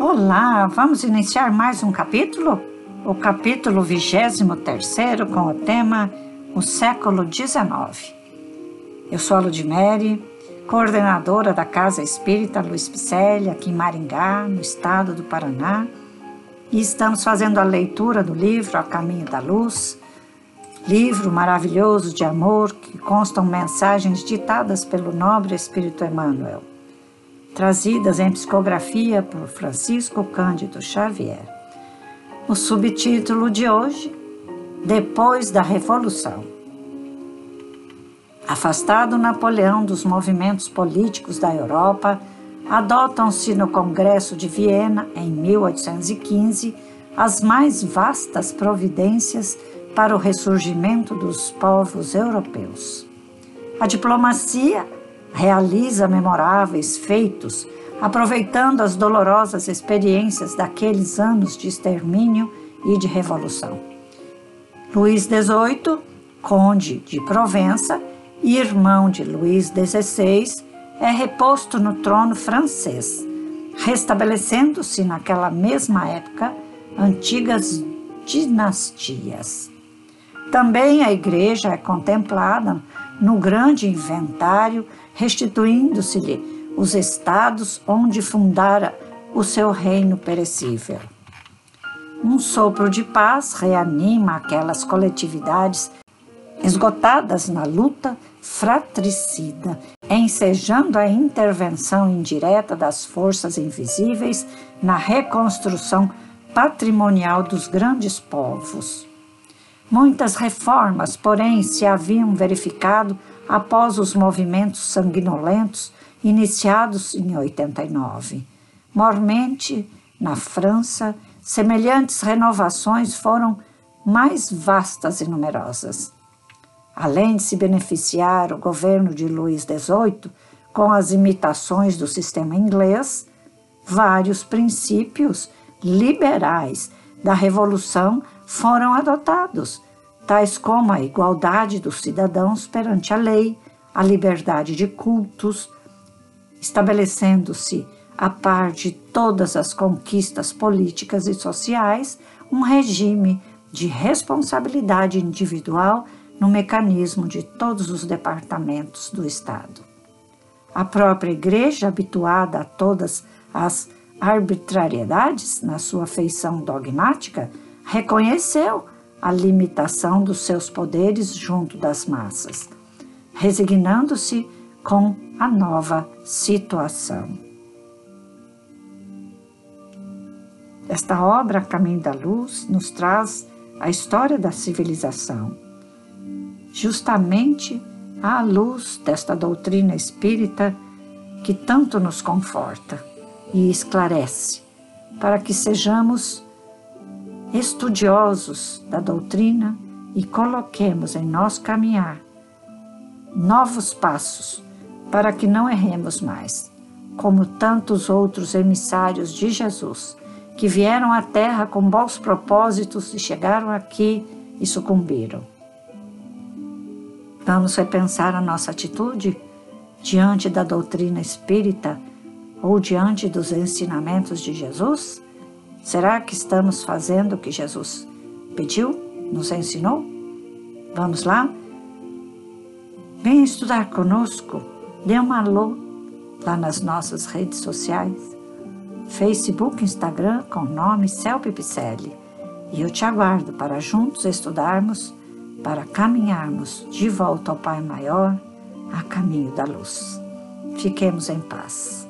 Olá, vamos iniciar mais um capítulo? O capítulo 23 com o tema O século XIX. Eu sou a Ludmere, coordenadora da Casa Espírita Luiz Picelli, aqui em Maringá, no estado do Paraná, e estamos fazendo a leitura do livro A Caminho da Luz, livro maravilhoso de amor que constam mensagens ditadas pelo nobre Espírito Emmanuel trazidas em psicografia por Francisco Cândido Xavier. O subtítulo de hoje: Depois da Revolução. Afastado Napoleão dos movimentos políticos da Europa, adotam-se no Congresso de Viena, em 1815, as mais vastas providências para o ressurgimento dos povos europeus. A diplomacia realiza memoráveis feitos, aproveitando as dolorosas experiências daqueles anos de extermínio e de revolução. Luís XVIII, conde de Provença e irmão de Luís XVI, é reposto no trono francês, restabelecendo-se naquela mesma época antigas dinastias. Também a igreja é contemplada no grande inventário restituindo-se-lhe os estados onde fundara o seu reino perecível. Um sopro de paz reanima aquelas coletividades esgotadas na luta fratricida, ensejando a intervenção indireta das forças invisíveis na reconstrução patrimonial dos grandes povos. Muitas reformas, porém, se haviam verificado após os movimentos sanguinolentos iniciados em 89. Mormente, na França, semelhantes renovações foram mais vastas e numerosas. Além de se beneficiar o governo de Luís XVIII com as imitações do sistema inglês, vários princípios liberais da Revolução foram adotados tais como a igualdade dos cidadãos perante a lei, a liberdade de cultos, estabelecendo-se, a par de todas as conquistas políticas e sociais, um regime de responsabilidade individual no mecanismo de todos os departamentos do Estado. A própria Igreja, habituada a todas as arbitrariedades na sua feição dogmática, reconheceu a limitação dos seus poderes junto das massas, resignando-se com a nova situação. Esta obra, Caminho da Luz, nos traz a história da civilização, justamente à luz desta doutrina espírita que tanto nos conforta e esclarece, para que sejamos estudiosos da doutrina e coloquemos em nosso caminhar novos passos para que não erremos mais, como tantos outros emissários de Jesus que vieram à Terra com bons propósitos e chegaram aqui e sucumbiram. Vamos repensar a nossa atitude diante da doutrina espírita ou diante dos ensinamentos de Jesus? Será que estamos fazendo o que Jesus pediu, nos ensinou? Vamos lá? Venha estudar conosco, dê um alô lá nas nossas redes sociais, Facebook, Instagram, com o nome Celpe Picelli. E eu te aguardo para juntos estudarmos, para caminharmos de volta ao Pai Maior, a caminho da luz. Fiquemos em paz.